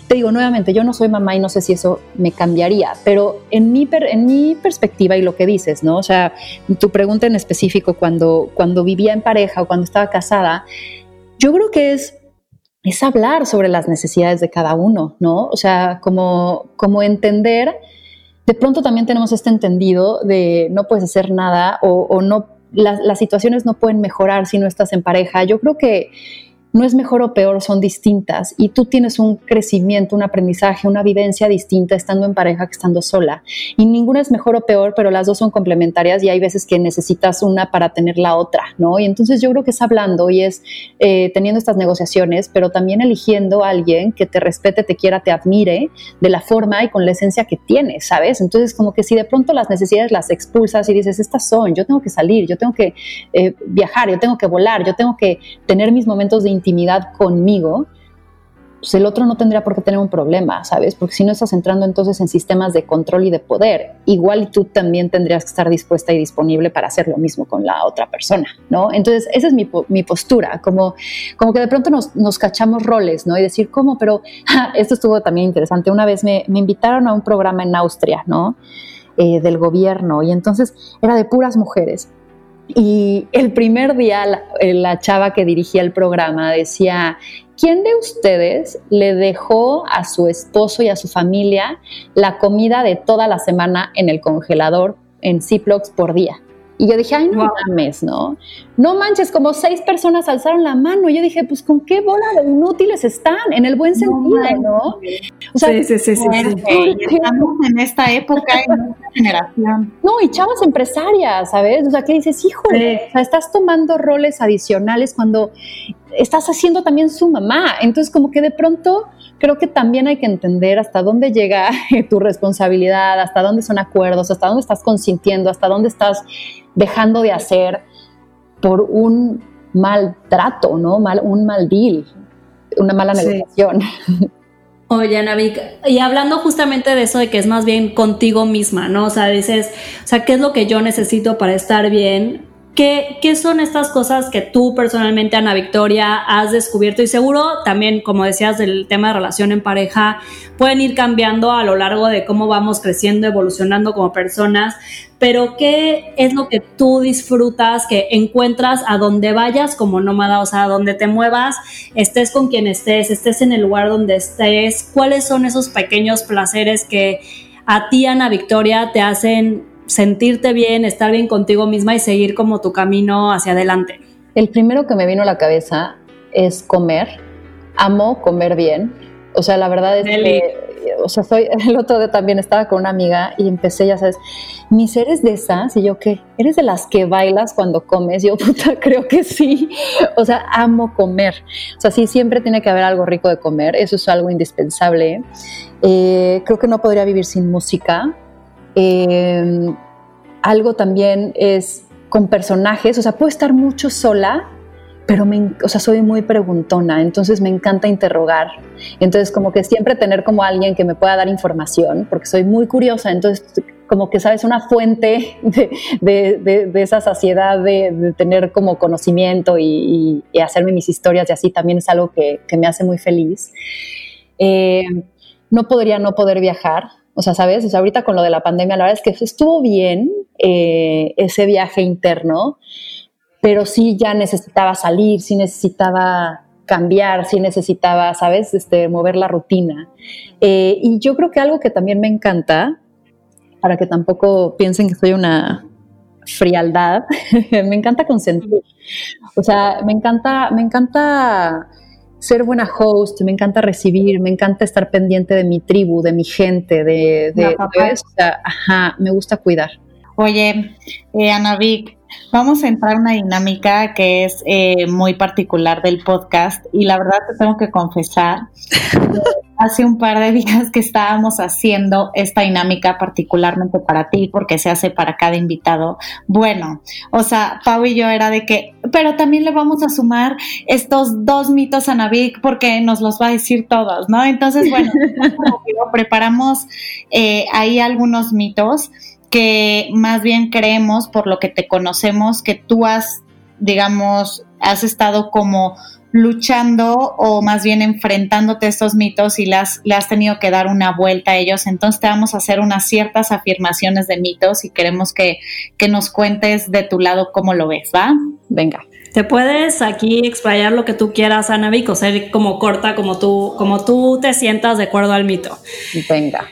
Speaker 3: te digo nuevamente, yo no soy mamá y no sé si eso me cambiaría, pero en mi, en mi perspectiva y lo que dices, ¿no? O sea, tu pregunta en específico, cuando, cuando vivía en pareja o cuando estaba casada, yo creo que es es hablar sobre las necesidades de cada uno, ¿no? O sea, como, como entender, de pronto también tenemos este entendido de no puedes hacer nada o, no, las situaciones no pueden mejorar si no estás en pareja. Yo creo que no es mejor o peor, son distintas y tú tienes un crecimiento, un aprendizaje, una vivencia distinta estando en pareja que estando sola. Y ninguna es mejor o peor, pero las dos son complementarias y hay veces que necesitas una para tener la otra, ¿no? Y entonces yo creo que es hablando y es eh, teniendo estas negociaciones, pero también eligiendo a alguien que te respete, te quiera, te admire de la forma y con la esencia que tienes, ¿sabes? Entonces como que si de pronto las necesidades las expulsas y dices, estas son, yo tengo que salir, yo tengo que eh, viajar, yo tengo que volar, yo tengo que tener mis momentos de intimidad conmigo, pues el otro no tendría por qué tener un problema, ¿sabes? Porque si no estás entrando entonces en sistemas de control y de poder, igual tú también tendrías que estar dispuesta y disponible para hacer lo mismo con la otra persona, ¿no? Entonces, esa es mi, mi postura, como, como que de pronto nos, nos, cachamos roles, ¿no? Y decir, ¿cómo? Pero [LAUGHS] esto estuvo también interesante. Una vez me, me invitaron a un programa en Austria, ¿no? Eh, del gobierno, y entonces era de puras mujeres. Y el primer día la, chava que dirigía el programa decía, ¿quién de ustedes le dejó a su esposo y a su familia la comida de toda la semana en el congelador en Ziplocs por día? Y yo dije, ay, no mames, ¿no? No manches, como seis personas alzaron la mano. Y yo dije, pues, ¿con qué bola de inútiles están? En el buen sentido, ¿no?
Speaker 1: O sea, sí, sí, sí, sí, Estamos en esta época, en esta generación.
Speaker 3: No, y chavas empresarias, ¿sabes? O sea, que dices, híjole, o sea, estás tomando roles adicionales cuando estás haciendo también su mamá. Entonces, como que de pronto creo que también hay que entender hasta dónde llega [LAUGHS] tu responsabilidad, hasta dónde son acuerdos, hasta dónde estás consintiendo, hasta dónde estás dejando de hacer por un mal trato, ¿no? Mal, un mal deal, una mala negociación. [LAUGHS]
Speaker 2: Oye, Navik, y hablando justamente de eso de que es más bien contigo misma, ¿no? O sea, dices, o sea, ¿qué es lo que yo necesito para estar bien? ¿Qué, ¿Qué, son estas cosas que tú personalmente, Ana Victoria, has descubierto? Y seguro también, como decías, del tema de relación en pareja, pueden ir cambiando a lo largo de cómo vamos creciendo, evolucionando como personas, pero ¿qué es lo que tú disfrutas, que encuentras a donde vayas como nómada, o sea, a donde te muevas, estés con quien estés, estés en el lugar donde estés? ¿Cuáles son esos pequeños placeres que a ti, Ana Victoria, te hacen sentirte bien, estar bien contigo misma y seguir como tu camino hacia adelante?
Speaker 3: El primero que me vino a la cabeza es comer. Amo comer bien. O sea, la verdad es que, o sea, soy, [LAUGHS] el otro día también estaba con una amiga y empecé, ya sabes, mis eres de esas y yo, ¿qué? ¿Eres de las que bailas cuando comes? Yo, [LAUGHS] puta, creo que sí. O sea, amo comer. O sea, sí, siempre tiene que haber algo rico de comer. Eso es algo indispensable. Eh, creo que no podría vivir sin música. Eh, algo también es con personajes, o sea, puedo estar mucho sola, pero me, o sea, soy muy preguntona, entonces me encanta interrogar. Entonces, como que siempre tener como alguien que me pueda dar información, porque soy muy curiosa, entonces como que sabes, una fuente de, esa saciedad de, tener como conocimiento y, hacerme mis historias y así también es algo que, me hace muy feliz. Eh, no podría no poder viajar, o sea, ¿sabes? O sea, ahorita con lo de la pandemia, la verdad es que estuvo bien eh, ese viaje interno, pero sí ya necesitaba salir, sí necesitaba cambiar, sí necesitaba, ¿sabes? Este, mover la rutina. Eh, y yo creo que algo que también me encanta, para que tampoco piensen que soy una frialdad, [LAUGHS] me encanta consentir. O sea, me encanta, me encanta ser buena host, me encanta recibir, me encanta estar pendiente de mi tribu, de mi gente, de, de, ajá, me gusta cuidar.
Speaker 1: Oye, eh, Ana Vic, vamos a entrar a una dinámica que es eh, muy particular del podcast y la verdad te tengo que confesar, hace un par de días que estábamos haciendo esta dinámica particularmente para ti porque se hace para cada invitado. Bueno, o sea, Pau y yo era de que, pero también le vamos a sumar estos dos mitos a Navik porque nos los va a decir todos, ¿no? Entonces, bueno, [LAUGHS] preparamos eh, ahí algunos mitos que más bien creemos, por lo que te conocemos, que tú has, digamos, has estado como luchando o más bien enfrentándote a estos mitos y le has, le has tenido que dar una vuelta a ellos. Entonces te vamos a hacer unas ciertas afirmaciones de mitos y queremos que, que nos cuentes de tu lado cómo lo ves, ¿va?
Speaker 3: Venga.
Speaker 2: Te puedes aquí explayar lo que tú quieras, Ana Vico, ser como corta, como tú, como tú te sientas de acuerdo al mito.
Speaker 3: Venga.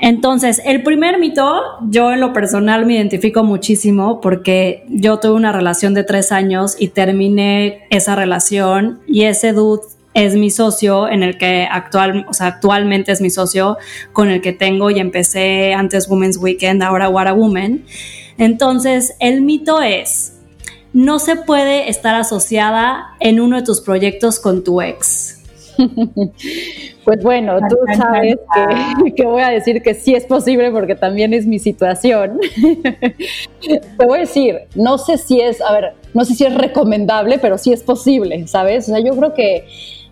Speaker 2: Entonces, el primer mito, yo en lo personal me identifico muchísimo porque yo tuve una relación de tres años y terminé esa relación y ese dude es mi socio en el que actual, o sea, actualmente es mi socio con el que tengo y empecé antes Women's Weekend, ahora What a Woman. Entonces, el mito es, no se puede estar asociada en uno de tus proyectos con tu ex. [LAUGHS]
Speaker 3: Pues bueno, tú sabes [LAUGHS] que, voy a decir que sí es posible porque también es mi situación. [LAUGHS] Te voy a decir, no sé si es, a ver, no sé si es recomendable, pero sí es posible, ¿sabes? O sea, yo creo que,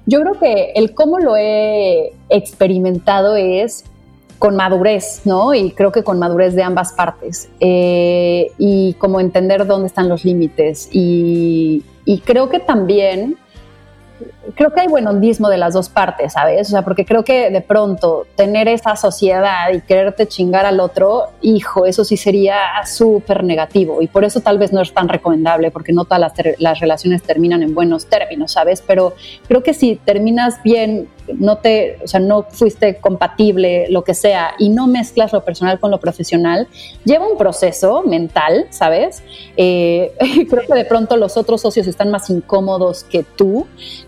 Speaker 3: yo creo que el cómo lo he experimentado es con madurez, ¿no? Y creo que con madurez de ambas partes. Eh, y como entender dónde están los límites. Y, y creo que también creo que hay buen hondismo de las dos partes, ¿sabes? O sea, porque creo que de pronto tener esa sociedad y quererte chingar al otro, hijo, eso sí sería súper negativo y por eso tal vez no es tan recomendable, porque no todas las, las, relaciones terminan en buenos términos, ¿sabes? Pero creo que si terminas bien, no te, o sea, no fuiste compatible, lo que sea, y no mezclas lo personal con lo profesional, lleva un proceso mental, ¿sabes? Eh, [LAUGHS] creo que de pronto los otros socios están más incómodos que tú,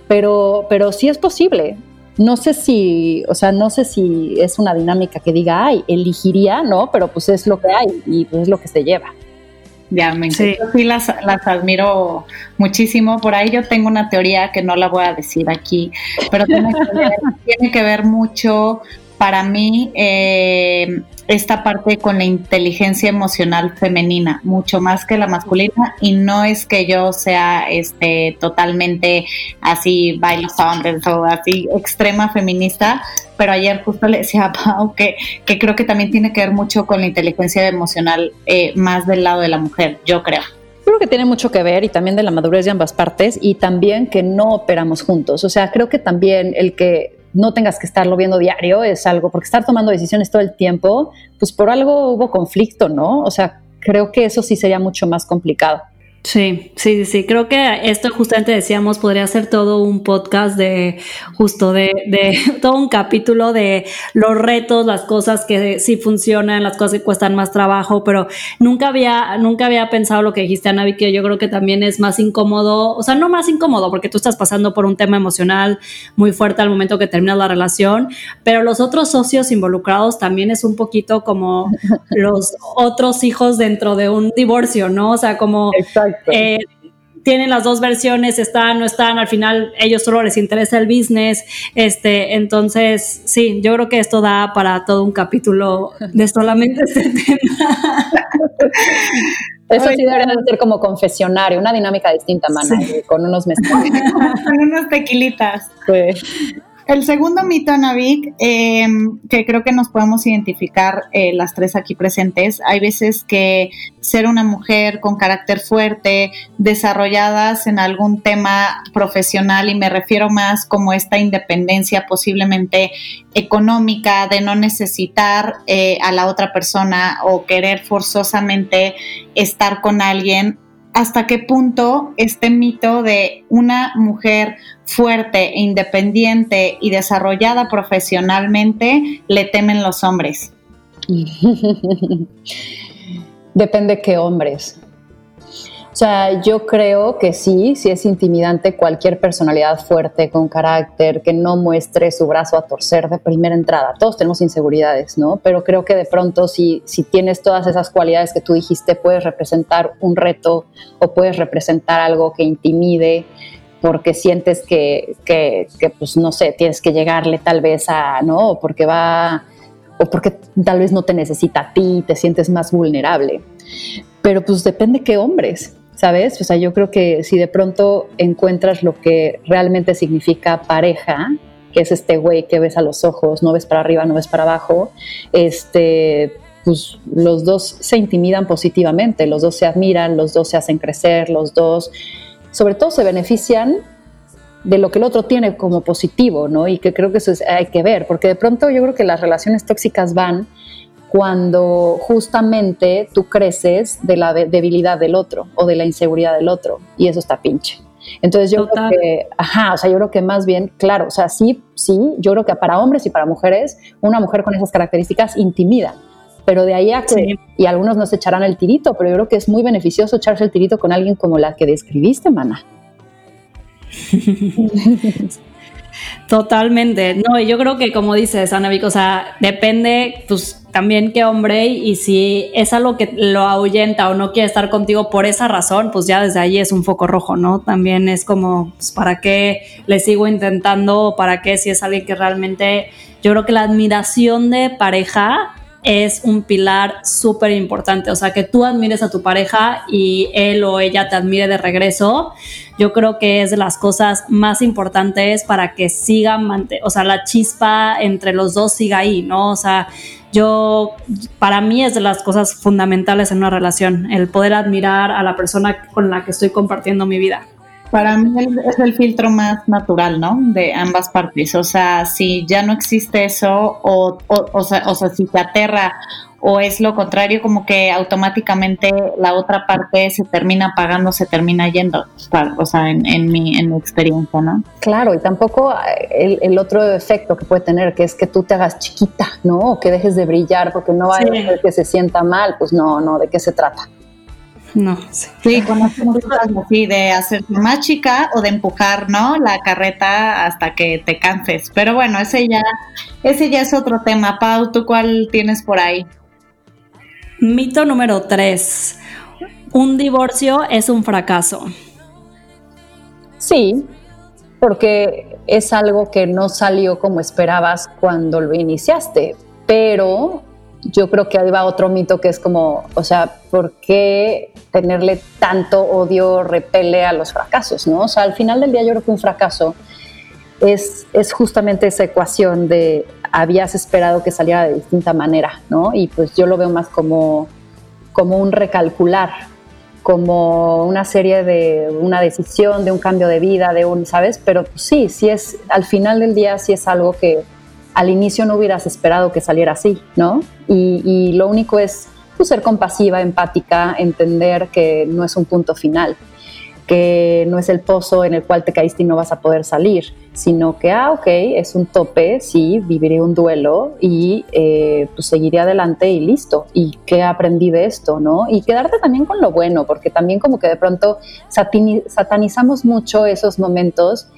Speaker 3: pero, pero sí es posible. No sé si, o sea, no sé si es una dinámica que diga, ay, elegiría, no, pero pues es lo que hay y pues es lo que se lleva.
Speaker 1: Ya, me sí. sí las, las, admiro muchísimo. Por ahí yo tengo una teoría que no la voy a decir aquí, pero tiene que ver, [LAUGHS] tiene que ver mucho para mí eh, esta parte con la inteligencia emocional femenina, mucho más que la masculina, y no es que yo sea este totalmente así bailo o así extrema feminista, pero ayer justo le decía a Pau que, que creo que también tiene que ver mucho con la inteligencia emocional eh, más del lado de la mujer, yo creo.
Speaker 3: Creo que tiene mucho que ver y también de la madurez de ambas partes y también que no operamos juntos. O sea, creo que también el que no tengas que estarlo viendo diario, es algo, porque estar tomando decisiones todo el tiempo, pues por algo hubo conflicto, ¿no? O sea, creo que eso sí sería mucho más complicado.
Speaker 2: Sí, sí, sí, creo que esto justamente decíamos podría ser todo un podcast de justo de, de [LAUGHS] todo un capítulo de los retos, las cosas que sí funcionan, las cosas que cuestan más trabajo, pero nunca había, nunca había pensado lo que dijiste, Ana, que yo creo que también es más incómodo, o sea, no más incómodo porque tú estás pasando por un tema emocional muy fuerte al momento que terminas la relación, pero los otros socios involucrados también es un poquito como [LAUGHS] los otros hijos dentro de un divorcio, ¿no? O sea, como... Eh, tienen las dos versiones, están, no están, al final ellos solo les interesa el business, este, entonces sí, yo creo que esto da para todo un capítulo de solamente este [LAUGHS] tema.
Speaker 3: Eso sí debería ser como confesionario, una dinámica distinta, mana, con unos mezcales. [LAUGHS]
Speaker 1: con unos tequilitas. Pues. El segundo mito, Navik, eh, que creo que nos podemos identificar eh, las tres aquí presentes, hay veces que ser una mujer con carácter fuerte, desarrolladas en algún tema profesional, y me refiero más como esta independencia posiblemente económica de no necesitar eh, a la otra persona o querer forzosamente estar con alguien, hasta qué punto este mito de una mujer fuerte, e independiente y desarrollada profesionalmente le temen los hombres. [LAUGHS]
Speaker 3: Depende qué hombres. O sea, yo creo que sí, sí es intimidante cualquier personalidad fuerte, con carácter, que no muestre su brazo a torcer de primera entrada. Todos tenemos inseguridades, ¿no? Pero creo que de pronto si, si tienes todas esas cualidades que tú dijiste, puedes representar un reto o puedes representar algo que intimide porque sientes que, que, que pues no sé, tienes que llegarle tal vez a, ¿no? O porque va, o porque tal vez no te necesita a ti, te sientes más vulnerable. Pero pues depende qué hombres. ¿Sabes? O sea, yo creo que si de pronto encuentras lo que realmente significa pareja, que es este güey que ves a los ojos, no ves para arriba, no ves para abajo, este, pues los dos se intimidan positivamente, los dos se admiran, los dos se hacen crecer, los dos, sobre todo se benefician de lo que el otro tiene como positivo, ¿no? Y que creo que eso hay que ver, porque de pronto yo creo que las relaciones tóxicas van cuando justamente tú creces de la debilidad del otro o de la inseguridad del otro y eso está pinche. Entonces yo creo que, ajá, o sea, yo creo que más bien, claro, o sea, sí, sí, yo creo que para hombres y para mujeres, una mujer con esas características intimida, pero de ahí a que, y algunos nos echarán el tirito, pero yo creo que es muy beneficioso echarse el tirito con alguien como la que describiste, mana. [LAUGHS]
Speaker 2: Totalmente. No, y yo creo que como dices, Ana o sea, depende, pues también qué hombre y si es algo que lo ahuyenta o no quiere estar contigo por esa razón, pues ya desde ahí es un foco rojo, ¿no? También es como, pues, ¿para qué le sigo intentando? ¿Para qué si es alguien que realmente, yo creo que la admiración de pareja es un pilar súper importante. O sea, que tú admires a tu pareja y él o ella te admire de regreso, yo creo que es de las cosas más importantes para que sigan, o sea, la chispa entre los dos siga ahí, ¿no? O sea, yo, para mí es de las cosas fundamentales en una relación, el poder admirar a la persona con la que estoy compartiendo mi vida.
Speaker 1: Para mí es el filtro más natural, ¿no? De ambas partes. O sea, si ya no existe eso, o, o, sea, o sea, si te aterra o es lo contrario, como que automáticamente la otra parte se termina apagando, se termina yendo, o sea, en, mi, en mi experiencia, ¿no?
Speaker 3: Claro, y tampoco el, el, otro efecto que puede tener, que es que tú te hagas chiquita, ¿no? O que dejes de brillar porque no hay sí. que se sienta mal, pues no, no, ¿de qué se trata?
Speaker 2: No,
Speaker 1: sí, sí conozco así de hacerte más chica o de empujar, ¿no? La carreta hasta que te canses. Pero bueno, ese ya, ese ya es otro tema. Pau, ¿tú cuál tienes por ahí?
Speaker 2: Mito número tres. Un divorcio es un fracaso.
Speaker 3: Sí, porque es algo que no salió como esperabas cuando lo iniciaste, pero yo creo que ahí va otro mito que es como, o sea, ¿por qué tenerle tanto odio repele a los fracasos? ¿no? O sea, al final del día yo creo que un fracaso es, es justamente esa ecuación de habías esperado que saliera de distinta manera, ¿no? Y pues yo lo veo más como, como un recalcular, como una serie de una decisión, de un cambio de vida, de un, ¿sabes? Pero pues, sí, sí es, al final del día sí es algo que al inicio no hubieras esperado que saliera así, ¿no? Y, lo único es pues, ser compasiva, empática, entender que no es un punto final, que no es el pozo en el cual te caíste y no vas a poder salir, sino que, ah, ok, es un tope, sí, viviré un duelo y eh, pues seguiré adelante y listo. ¿Y qué aprendí de esto, no? Y quedarte también con lo bueno, porque también como que de pronto satanizamos mucho esos momentos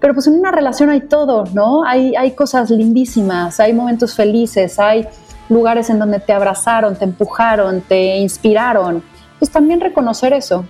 Speaker 3: pero pues en una relación hay todo, ¿no? Hay, hay cosas lindísimas, hay momentos felices, hay lugares en donde te abrazaron, te empujaron, te inspiraron. Pues también reconocer eso.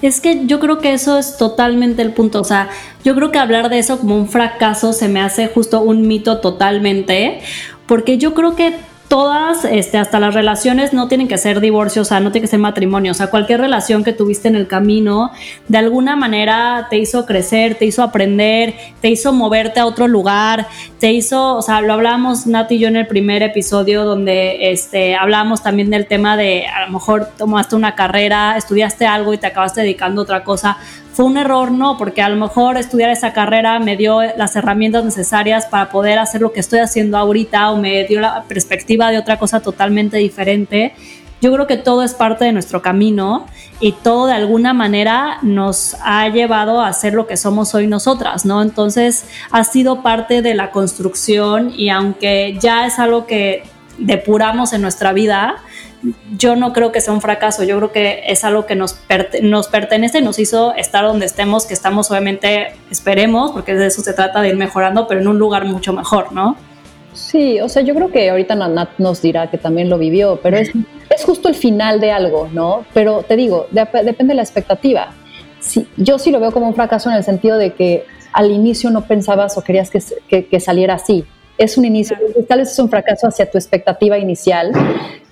Speaker 2: Es que yo creo que eso es totalmente el punto. O sea, yo creo que hablar de eso como un fracaso se me hace justo un mito totalmente, porque yo creo que todas, este, hasta las relaciones no tienen que ser divorcios, o sea, no tiene que ser matrimonio, o sea, cualquier relación que tuviste en el camino, de alguna manera te hizo crecer, te hizo aprender, te hizo moverte a otro lugar, te hizo, o sea, lo hablábamos Nati y yo en el primer episodio donde este, hablábamos también del tema de a lo mejor tomaste una carrera, estudiaste algo y te acabaste dedicando a otra cosa, fue un error, no, porque a lo mejor estudiar esa carrera me dio las herramientas necesarias para poder hacer lo que estoy haciendo ahorita o me dio la perspectiva de otra cosa totalmente diferente. Yo creo que todo es parte de nuestro camino y todo de alguna manera nos ha llevado a ser lo que somos hoy nosotras, ¿no? Entonces ha sido parte de la construcción y aunque ya es algo que depuramos en nuestra vida, yo no creo que sea un fracaso, yo creo que es algo que nos, nos pertenece, nos hizo estar donde estemos, que estamos obviamente, esperemos, porque de eso se trata de ir mejorando, pero en un lugar mucho mejor, ¿no?
Speaker 3: Sí, o sea, yo creo que ahorita Nat nos dirá que también lo vivió, pero es, es justo el final de algo, ¿no? Pero te digo, depende de la expectativa. Sí, yo sí lo veo como un fracaso en el sentido de que al inicio no pensabas o querías que, que, saliera así. Es un inicio, tal vez es un fracaso hacia tu expectativa inicial,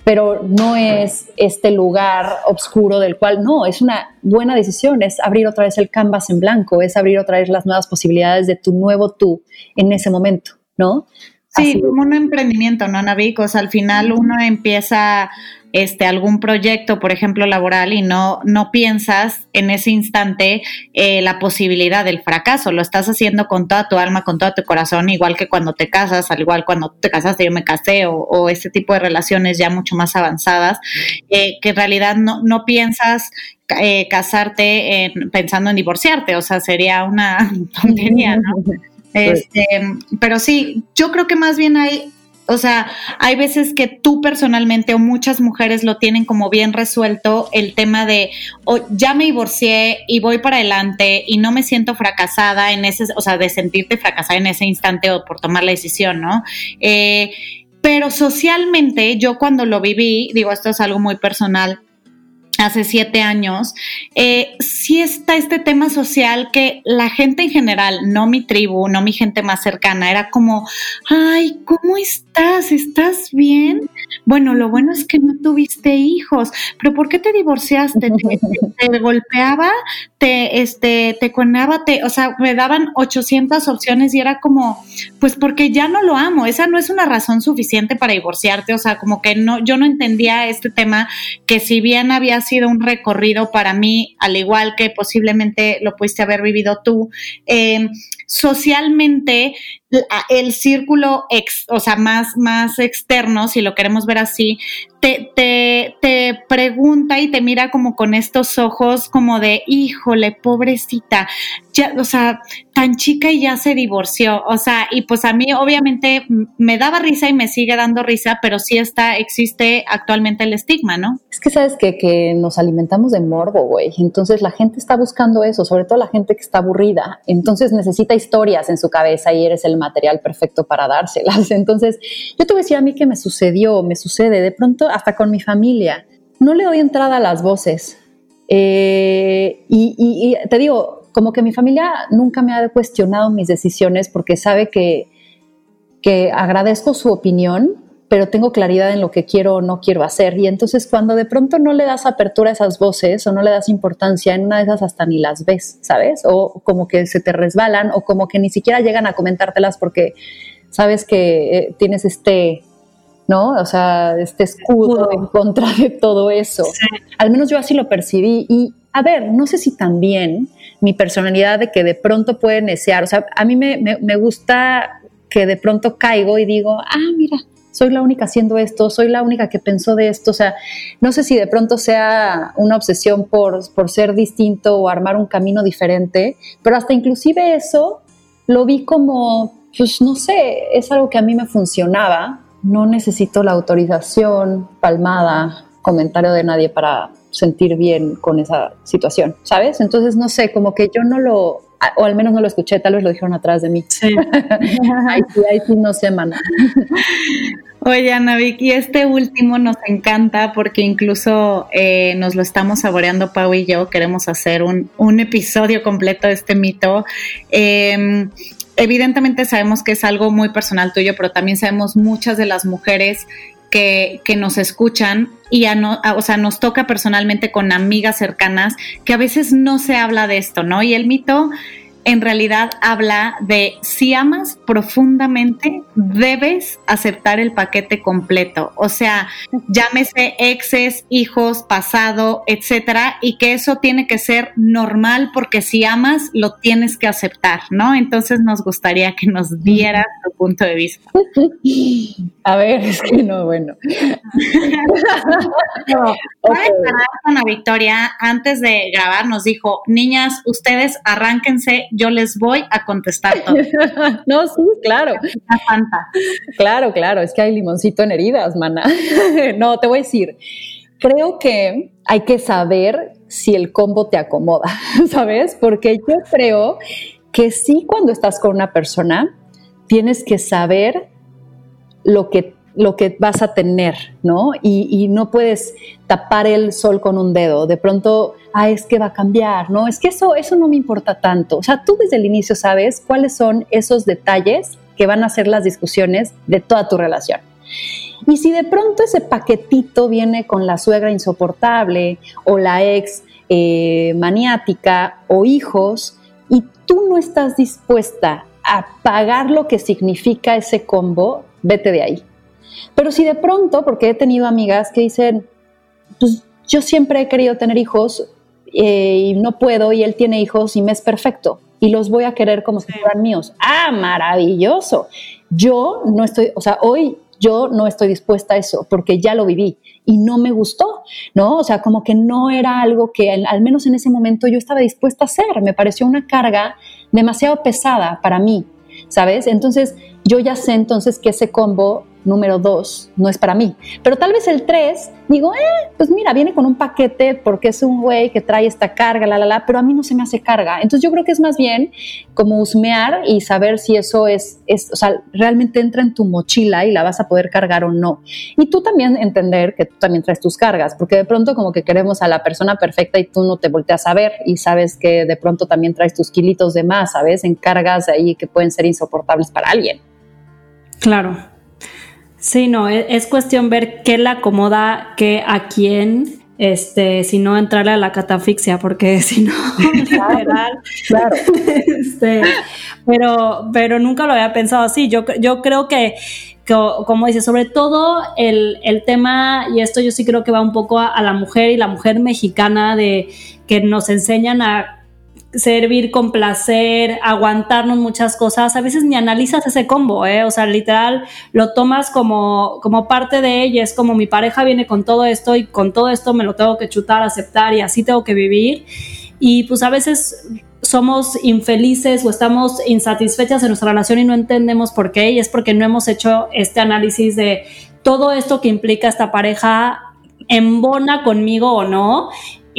Speaker 3: pero no es este lugar oscuro del cual no, es una buena decisión, es abrir otra vez el canvas en blanco, es abrir otra vez las nuevas posibilidades de tu nuevo tú en ese momento, ¿no?
Speaker 1: Sí, como un emprendimiento, ¿no, Navik? O sea, al final uno empieza este, algún proyecto, por ejemplo, laboral y no, no piensas en ese instante eh, la posibilidad del fracaso. Lo estás haciendo con toda tu alma, con todo tu corazón, igual que cuando te casas, al igual cuando te casaste, yo me casé, o, este tipo de relaciones ya mucho más avanzadas, eh, que en realidad no, no piensas eh, casarte pensando en divorciarte, o sea, sería una [LAUGHS] tontería, ¿no? Este, pero sí, yo creo que más bien hay, o sea, hay veces que tú personalmente o muchas mujeres lo tienen como bien resuelto el tema de, o ya me divorcié y voy para adelante y no me siento fracasada en ese, o sea, de sentirte fracasada en ese instante o por tomar la decisión, ¿no? Eh, pero socialmente, yo cuando lo viví, digo, esto es algo muy personal, hace siete años, eh, sí está este tema social que la gente en general, no mi tribu, no mi gente más cercana, era como, ay, ¿cómo estás? ¿Estás bien? Bueno, lo bueno es que no tuviste hijos, pero ¿por qué te divorciaste? ¿Te, [LAUGHS] golpeaba? ¿Te, este, te conaba? Te, o sea, me daban 800 opciones y era como, pues porque ya no lo amo, esa no es una razón suficiente para divorciarte, o sea, como que no, yo no entendía este tema que si bien había sido un recorrido para mí, al igual que posiblemente lo pudiste haber vivido tú, eh, socialmente el círculo ex, o sea, más, más externo, si lo queremos ver así, te, te, te, pregunta y te mira como con estos ojos como de, híjole, pobrecita, ya, o sea, tan chica y ya se divorció, o sea, y pues a mí obviamente me daba risa y me sigue dando risa, pero sí está, existe actualmente el estigma, ¿no?
Speaker 3: Es que sabes que, que nos alimentamos de morbo, güey, entonces la gente está buscando eso, sobre todo la gente que está aburrida, entonces necesita historias en su cabeza y eres el material perfecto para dárselas. [LAUGHS] Entonces, yo te voy a decir a mí que me sucedió, me sucede de pronto hasta con mi familia. No le doy entrada a las voces. Eh, y, te digo, como que mi familia nunca me ha cuestionado mis decisiones porque sabe que, que agradezco su opinión, pero tengo claridad en lo que quiero o no quiero hacer. Y entonces cuando de pronto no le das apertura a esas voces o no le das importancia, en una de esas hasta ni las ves, ¿sabes? O como que se te resbalan o como que ni siquiera llegan a comentártelas porque sabes que eh, tienes este, ¿no? O sea, este escudo en contra de todo eso. Al menos yo así lo percibí. Y a ver, no sé si también mi personalidad de que de pronto puede necear, o sea, a mí me, me gusta que de pronto caigo y digo, ah, mira, soy la única haciendo esto, soy la única que pensó de esto, o sea, no sé si de pronto sea una obsesión por, por ser distinto o armar un camino diferente, pero hasta inclusive eso lo vi como, pues no sé, es algo que a mí me funcionaba, no necesito la autorización, palmada, comentario de nadie para sentir bien con esa situación, ¿sabes? Entonces, no sé, como que yo no lo, o al menos no lo escuché, tal vez lo dijeron atrás de mí. Sí. [LAUGHS] ahí sí, ahí sí no sé, mana.
Speaker 1: Oye, Ana y este último nos encanta porque incluso eh, nos lo estamos saboreando Pau y yo. Queremos hacer un, un episodio completo de este mito. Em, evidentemente sabemos que es algo muy personal tuyo, pero también sabemos muchas de las mujeres que, que, nos escuchan y a no, o sea, nos toca personalmente con amigas cercanas que a veces no se habla de esto, ¿no? Y el mito en realidad habla de si amas profundamente, debes aceptar el paquete completo. O sea, llámese exes, hijos, pasado, etcétera, y que eso tiene que ser normal porque si amas, lo tienes que aceptar, ¿no? Entonces nos gustaría que nos diera tu punto de vista. [LAUGHS]
Speaker 3: A ver, es que no, bueno. [LAUGHS]
Speaker 1: Ana Victoria, antes de grabar, nos dijo, niñas, ustedes arránquense yo les voy a contestar todo. [LAUGHS]
Speaker 3: no, sí, claro. Claro, claro, es que hay limoncito en heridas, mana. [LAUGHS] no, te voy a decir, creo que hay que saber si el combo te acomoda, [LAUGHS] ¿sabes? Porque yo creo que sí cuando estás con una persona, tienes que saber lo que lo que vas a tener, ¿no? Y, no puedes tapar el sol con un dedo. De pronto, ah, es que va a cambiar, ¿no? Es que eso, eso no me importa tanto. O sea, tú desde el inicio sabes cuáles son esos detalles que van a ser las discusiones de toda tu relación. Y si de pronto ese paquetito viene con la suegra insoportable o la ex eh, maniática o hijos y tú no estás dispuesta a pagar lo que significa ese combo, vete de ahí. Pero si de pronto, porque he tenido amigas que dicen, pues yo siempre he querido tener hijos eh, y no puedo y él tiene hijos y me es perfecto y los voy a querer como si fueran míos. Ah, maravilloso. Yo no estoy, o sea, hoy yo no estoy dispuesta a eso porque ya lo viví y no me gustó, ¿no? O sea, como que no era algo que al menos en ese momento yo estaba dispuesta a hacer. Me pareció una carga demasiado pesada para mí, ¿sabes? Entonces, yo ya sé entonces que ese combo número dos no es para mí. Pero tal vez el tres, digo, eh, pues mira, viene con un paquete porque es un güey que trae esta carga, la, la, la, pero a mí no se me hace carga. Entonces yo creo que es más bien como husmear y saber si eso es, es, o sea, realmente entra en tu mochila y la vas a poder cargar o no. Y tú también entender que tú también traes tus cargas, porque de pronto como que queremos a la persona perfecta y tú no te volteas a ver y sabes que de pronto también traes tus kilitos de más, ¿sabes? En cargas ahí que pueden ser insoportables para alguien.
Speaker 2: Claro. Sí, no, e, es, cuestión ver qué le acomoda, qué a quién, este, si no entrarle a la catafixia, porque [LAUGHS] si no, literal. Claro. [LAUGHS] Este, pero, pero nunca lo había pensado así. Yo, yo creo que, como dice, sobre todo el, el, tema, y esto yo sí creo que va un poco a la mujer y la mujer mexicana de que nos enseñan a servir con placer, aguantarnos muchas cosas, a veces ni analizas ese combo, ¿eh? O sea, literal, lo tomas como, como parte de ella, es como mi pareja viene con todo esto y con todo esto me lo tengo que chutar, aceptar y así tengo que vivir. Y pues a veces somos infelices o estamos insatisfechas en nuestra relación y no entendemos por qué, y es porque no hemos hecho este análisis de todo esto que implica esta pareja embona conmigo o no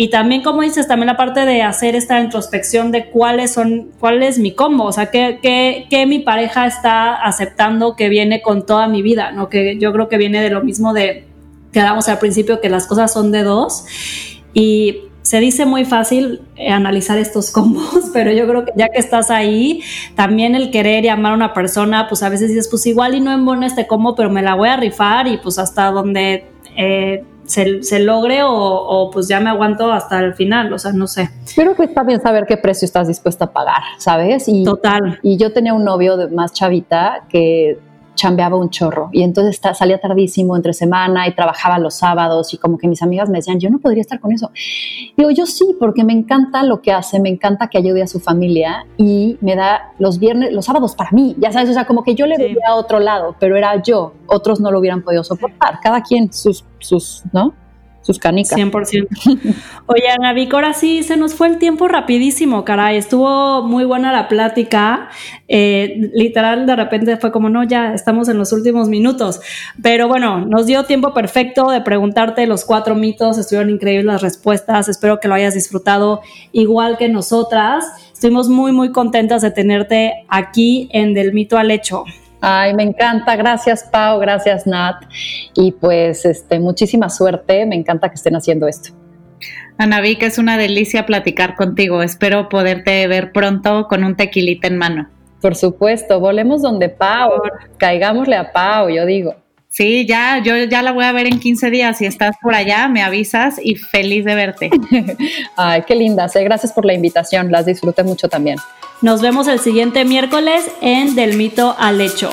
Speaker 2: y también, como dices, también la parte de hacer esta introspección de cuáles son, cuál es mi combo, o sea, qué, qué, mi pareja está aceptando que viene con toda mi vida, ¿no? Que yo creo que viene de lo mismo de que damos al principio, que las cosas son de dos. Y se dice muy fácil eh, analizar estos [LAUGHS] combos, pero yo creo que ya que estás ahí, también el querer y amar a una persona, pues a veces dices, pues igual y no embona este combo, pero me la voy a rifar y pues hasta donde... Eh, se, logre o, pues ya me aguanto hasta el final, o sea, no sé.
Speaker 3: Pero que está bien saber qué precio estás dispuesta a pagar, ¿sabes? Y,
Speaker 2: Total.
Speaker 3: Y yo tenía un novio de más chavita que chambeaba un chorro y entonces salía tardísimo entre semana y trabajaba los sábados y como que mis amigas me decían, yo no podría estar con eso. Digo, yo sí, porque me encanta lo que hace, me encanta que ayude a su familia y me da los viernes, los sábados para mí, ya sabes, o sea, como que yo le veía a otro lado, pero era yo, otros no lo hubieran podido soportar, cada quien sus, sus, ¿no? Sus canicas.
Speaker 2: 100%. [LAUGHS] Oye, Ana ahora sí se nos fue el tiempo rapidísimo, caray. Estuvo muy buena la plática. Eh, literal, de repente fue como, no, ya estamos en los últimos minutos. Pero bueno, nos dio tiempo perfecto de preguntarte los cuatro mitos. Estuvieron increíbles las respuestas. Espero que lo hayas disfrutado igual que nosotras. Estuvimos muy, muy contentas de tenerte aquí en Del Mito al Hecho.
Speaker 3: Ay, me encanta. Gracias, Pau. Gracias, Nat. Y pues, este, muchísima suerte. Me encanta que estén haciendo esto.
Speaker 1: Ana que es una delicia platicar contigo. Espero poderte ver pronto con un tequilita en mano.
Speaker 3: Por supuesto, volemos donde Pau. Caigámosle a Pau, yo digo.
Speaker 1: Sí, ya, yo ya la voy a ver en 15 días. Si estás por allá, me avisas y feliz de verte. [LAUGHS]
Speaker 3: Ay, qué linda. Gracias por la invitación. Las disfruté mucho también.
Speaker 2: Nos vemos el siguiente miércoles en Del Mito al Hecho.